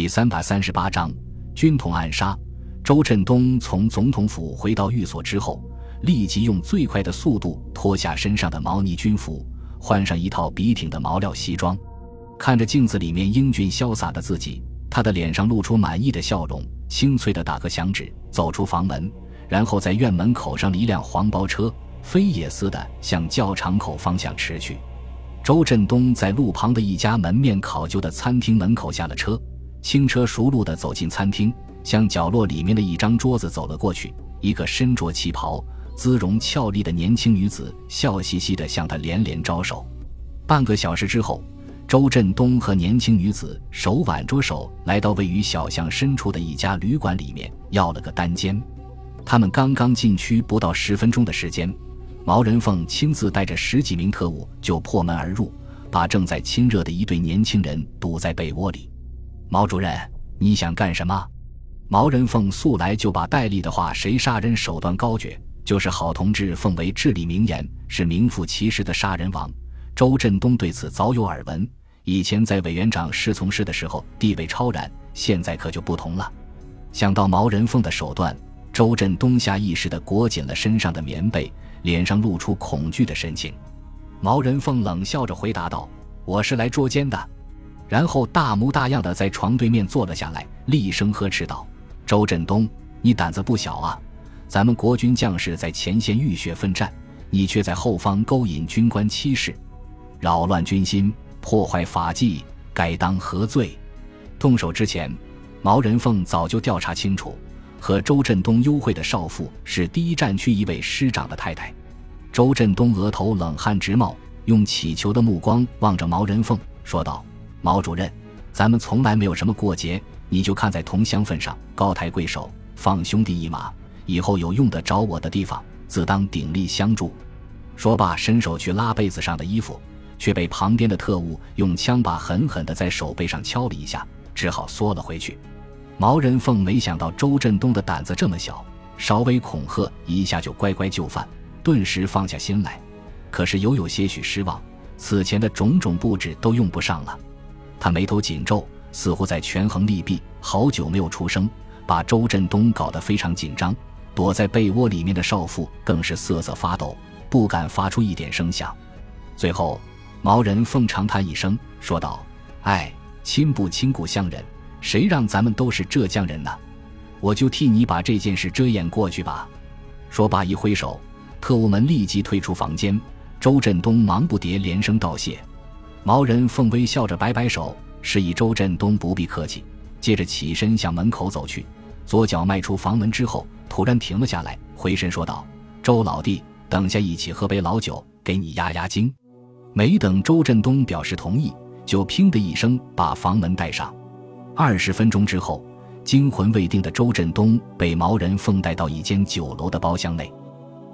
第三百三十八章军统暗杀。周振东从总统府回到寓所之后，立即用最快的速度脱下身上的毛呢军服，换上一套笔挺的毛料西装。看着镜子里面英俊潇洒的自己，他的脸上露出满意的笑容，清脆的打个响指，走出房门，然后在院门口上了一辆黄包车飞也似的向教场口方向驰去。周振东在路旁的一家门面考究的餐厅门口下了车。轻车熟路地走进餐厅，向角落里面的一张桌子走了过去。一个身着旗袍、姿容俏丽的年轻女子笑嘻嘻地向他连连招手。半个小时之后，周振东和年轻女子手挽着手来到位于小巷深处的一家旅馆里面，要了个单间。他们刚刚进去不到十分钟的时间，毛人凤亲自带着十几名特务就破门而入，把正在亲热的一对年轻人堵在被窝里。毛主任，你想干什么？毛人凤素来就把戴笠的话“谁杀人手段高绝，就是好同志”奉为至理名言，是名副其实的杀人王。周振东对此早有耳闻，以前在委员长侍从室的时候地位超然，现在可就不同了。想到毛人凤的手段，周振东下意识地裹紧了身上的棉被，脸上露出恐惧的神情。毛人凤冷笑着回答道：“我是来捉奸的。”然后大模大样的在床对面坐了下来，厉声呵斥道：“周振东，你胆子不小啊！咱们国军将士在前线浴血奋战，你却在后方勾引军官妻室，扰乱军心，破坏法纪，该当何罪？”动手之前，毛人凤早就调查清楚，和周振东幽会的少妇是第一战区一位师长的太太。周振东额头冷汗直冒，用乞求的目光望着毛人凤，说道。毛主任，咱们从来没有什么过节，你就看在同乡份上，高抬贵手，放兄弟一马。以后有用得着我的地方，自当鼎力相助。说罢，伸手去拉被子上的衣服，却被旁边的特务用枪把狠狠地在手背上敲了一下，只好缩了回去。毛人凤没想到周振东的胆子这么小，稍微恐吓一下就乖乖就范，顿时放下心来。可是又有些许失望，此前的种种布置都用不上了。他眉头紧皱，似乎在权衡利弊，好久没有出声，把周振东搞得非常紧张。躲在被窝里面的少妇更是瑟瑟发抖，不敢发出一点声响。最后，毛人凤长叹一声，说道：“哎，亲不亲故乡人，谁让咱们都是浙江人呢？我就替你把这件事遮掩过去吧。”说罢一挥手，特务们立即退出房间。周振东忙不迭连声道谢。毛人凤微笑着摆摆手，示意周振东不必客气，接着起身向门口走去。左脚迈出房门之后，突然停了下来，回身说道：“周老弟，等下一起喝杯老酒，给你压压惊。”没等周振东表示同意，就砰的一声把房门带上。二十分钟之后，惊魂未定的周振东被毛人凤带到一间酒楼的包厢内，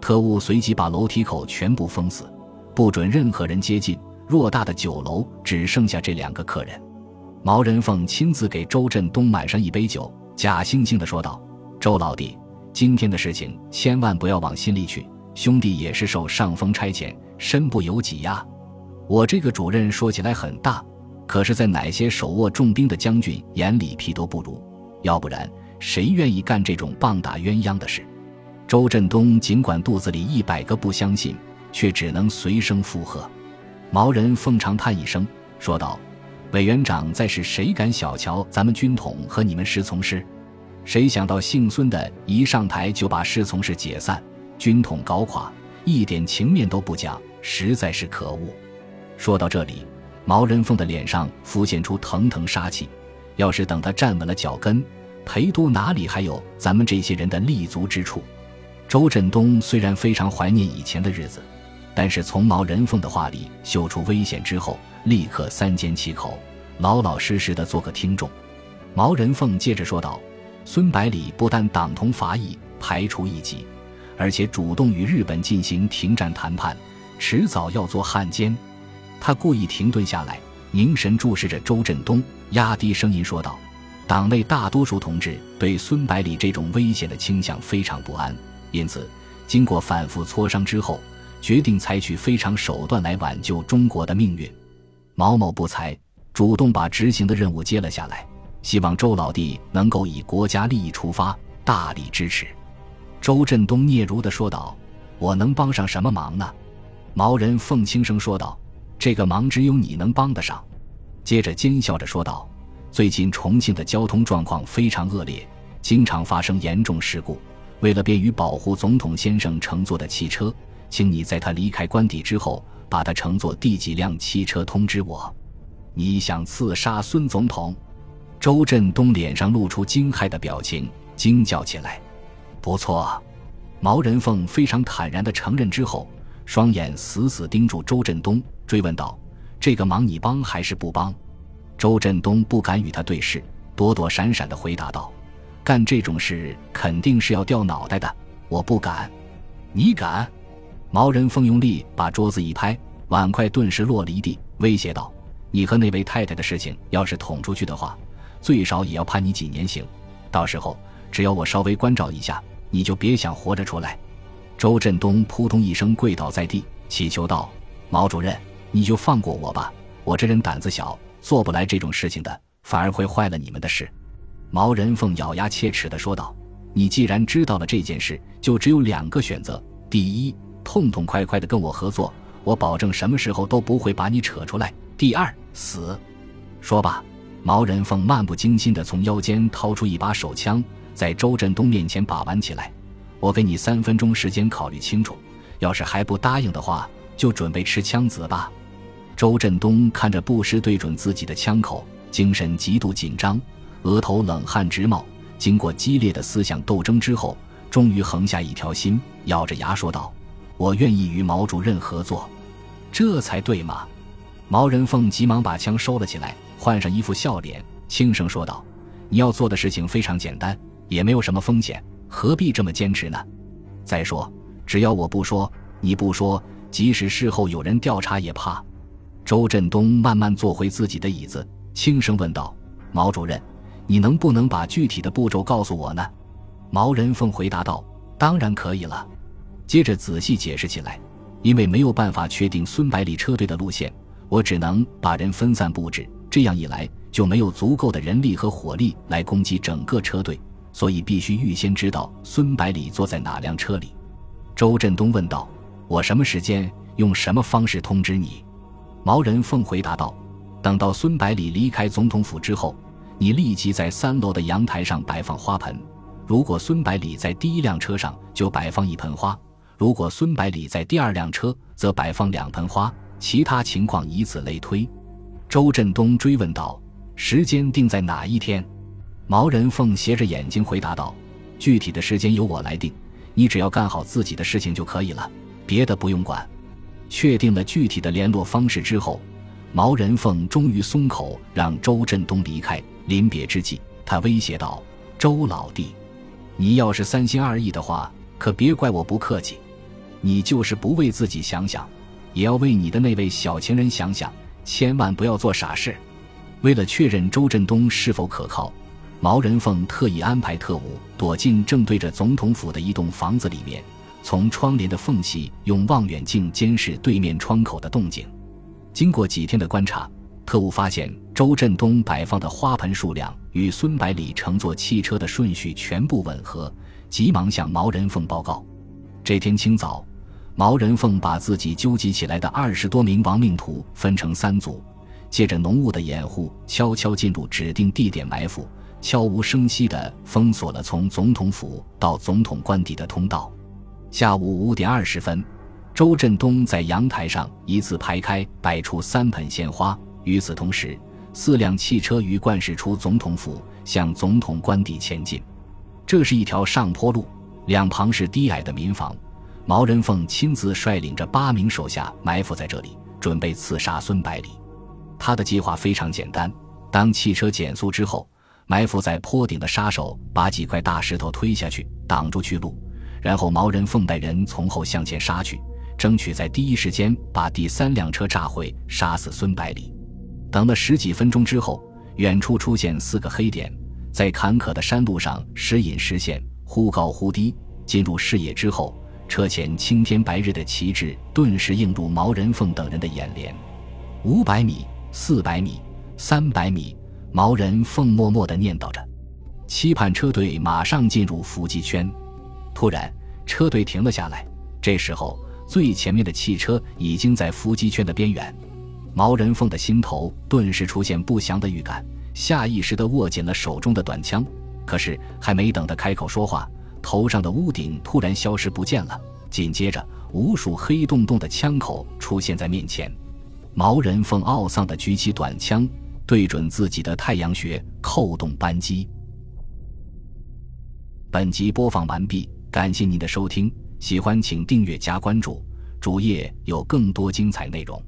特务随即把楼梯口全部封死，不准任何人接近。偌大的酒楼只剩下这两个客人，毛人凤亲自给周振东满上一杯酒，假惺惺地说道：“周老弟，今天的事情千万不要往心里去，兄弟也是受上峰差遣，身不由己呀。我这个主任说起来很大，可是，在哪些手握重兵的将军眼里屁都不如，要不然谁愿意干这种棒打鸳鸯的事？”周振东尽管肚子里一百个不相信，却只能随声附和。毛人凤长叹一声，说道：“委员长在时，谁敢小瞧咱们军统和你们侍从室？谁想到姓孙的一上台就把侍从室解散，军统搞垮，一点情面都不讲，实在是可恶。”说到这里，毛人凤的脸上浮现出腾腾杀气。要是等他站稳了脚跟，陪都哪里还有咱们这些人的立足之处？周振东虽然非常怀念以前的日子。但是从毛人凤的话里嗅出危险之后，立刻三缄其口，老老实实的做个听众。毛人凤接着说道：“孙百里不但党同伐异，排除异己，而且主动与日本进行停战谈判，迟早要做汉奸。”他故意停顿下来，凝神注视着周振东，压低声音说道：“党内大多数同志对孙百里这种危险的倾向非常不安，因此经过反复磋商之后。”决定采取非常手段来挽救中国的命运。毛某不才，主动把执行的任务接了下来，希望周老弟能够以国家利益出发，大力支持。”周振东嗫嚅地说道：“我能帮上什么忙呢？”毛人凤轻声说道：“这个忙只有你能帮得上。”接着奸笑着说道：“最近重庆的交通状况非常恶劣，经常发生严重事故。为了便于保护总统先生乘坐的汽车，请你在他离开官邸之后，把他乘坐第几辆汽车通知我。”你想刺杀孙总统？周振东脸上露出惊骇的表情，惊叫起来：“不错！”毛人凤非常坦然地承认之后，双眼死死盯住周振东，追问道。这个忙你帮还是不帮？周振东不敢与他对视，躲躲闪闪地回答道：“干这种事肯定是要掉脑袋的，我不敢。”你敢？毛人凤用力把桌子一拍，碗筷顿时落了一地，威胁道：“你和那位太太的事情要是捅出去的话，最少也要判你几年刑。到时候只要我稍微关照一下，你就别想活着出来。”周振东扑通一声跪倒在地，祈求道：“毛主任。”你就放过我吧，我这人胆子小，做不来这种事情的，反而会坏了你们的事。”毛人凤咬牙切齿地说道，“你既然知道了这件事，就只有两个选择：第一，痛痛快快的跟我合作，我保证什么时候都不会把你扯出来；第二，死。说罢，毛人凤漫不经心地从腰间掏出一把手枪，在周振东面前把玩起来。我给你三分钟时间考虑清楚，要是还不答应的话，就准备吃枪子吧。周振东看着不时对准自己的枪口，精神极度紧张，额头冷汗直冒。经过激烈的思想斗争之后，终于横下一条心，咬着牙说道：“我愿意与毛主任合作，这才对嘛。”毛人凤急忙把枪收了起来，换上一副笑脸，轻声说道：“你要做的事情非常简单，也没有什么风险，何必这么坚持呢？再说，只要我不说，你不说，即使事后有人调查，也怕。”周振东慢慢坐回自己的椅子，轻声问道：“毛主任，你能不能把具体的步骤告诉我呢？”毛人凤回答道：“当然可以了。”接着仔细解释起来：“因为没有办法确定孙百里车队的路线，我只能把人分散布置，这样一来就没有足够的人力和火力来攻击整个车队，所以必须预先知道孙百里坐在哪辆车里。”周振东问道：“我什么时间用什么方式通知你？”毛人凤回答道：“等到孙百里离开总统府之后，你立即在三楼的阳台上摆放花盆。如果孙百里在第一辆车上，就摆放一盆花；如果孙百里在第二辆车，则摆放两盆花。其他情况以此类推。”周振东追问道：“时间定在哪一天？”毛人凤斜着眼睛回答道：“具体的时间由我来定，你只要干好自己的事情就可以了，别的不用管。”确定了具体的联络方式之后，毛人凤终于松口，让周振东离开。临别之际，他威胁道：“周老弟，你要是三心二意的话，可别怪我不客气。你就是不为自己想想，也要为你的那位小情人想想，千万不要做傻事。”为了确认周振东是否可靠，毛人凤特意安排特务躲进正对着总统府的一栋房子里面。从窗帘的缝隙用望远镜监视对面窗口的动静。经过几天的观察，特务发现周振东摆放的花盆数量与孙百里乘坐汽车的顺序全部吻合，急忙向毛人凤报告。这天清早，毛人凤把自己纠集起来的二十多名亡命徒分成三组，借着浓雾的掩护，悄悄进入指定地点埋伏，悄无声息地封锁了从总统府到总统官邸的通道。下午五点二十分，周振东在阳台上一字排开摆出三盆鲜花。与此同时，四辆汽车鱼贯驶出总统府，向总统官邸前进。这是一条上坡路，两旁是低矮的民房。毛人凤亲自率领着八名手下埋伏在这里，准备刺杀孙百里。他的计划非常简单：当汽车减速之后，埋伏在坡顶的杀手把几块大石头推下去，挡住去路。然后毛人凤带人从后向前杀去，争取在第一时间把第三辆车炸毁，杀死孙百里。等了十几分钟之后，远处出现四个黑点，在坎坷的山路上时隐时现，忽高忽低。进入视野之后，车前青天白日的旗帜顿时映入毛人凤等人的眼帘。五百米、四百米、三百米，毛人凤默默地念叨着，期盼车队马上进入伏击圈。突然，车队停了下来。这时候，最前面的汽车已经在伏击圈的边缘。毛人凤的心头顿时出现不祥的预感，下意识地握紧了手中的短枪。可是，还没等他开口说话，头上的屋顶突然消失不见了。紧接着，无数黑洞洞的枪口出现在面前。毛人凤懊丧地举起短枪，对准自己的太阳穴，扣动扳机。本集播放完毕，感谢您的收听，喜欢请订阅加关注，主页有更多精彩内容。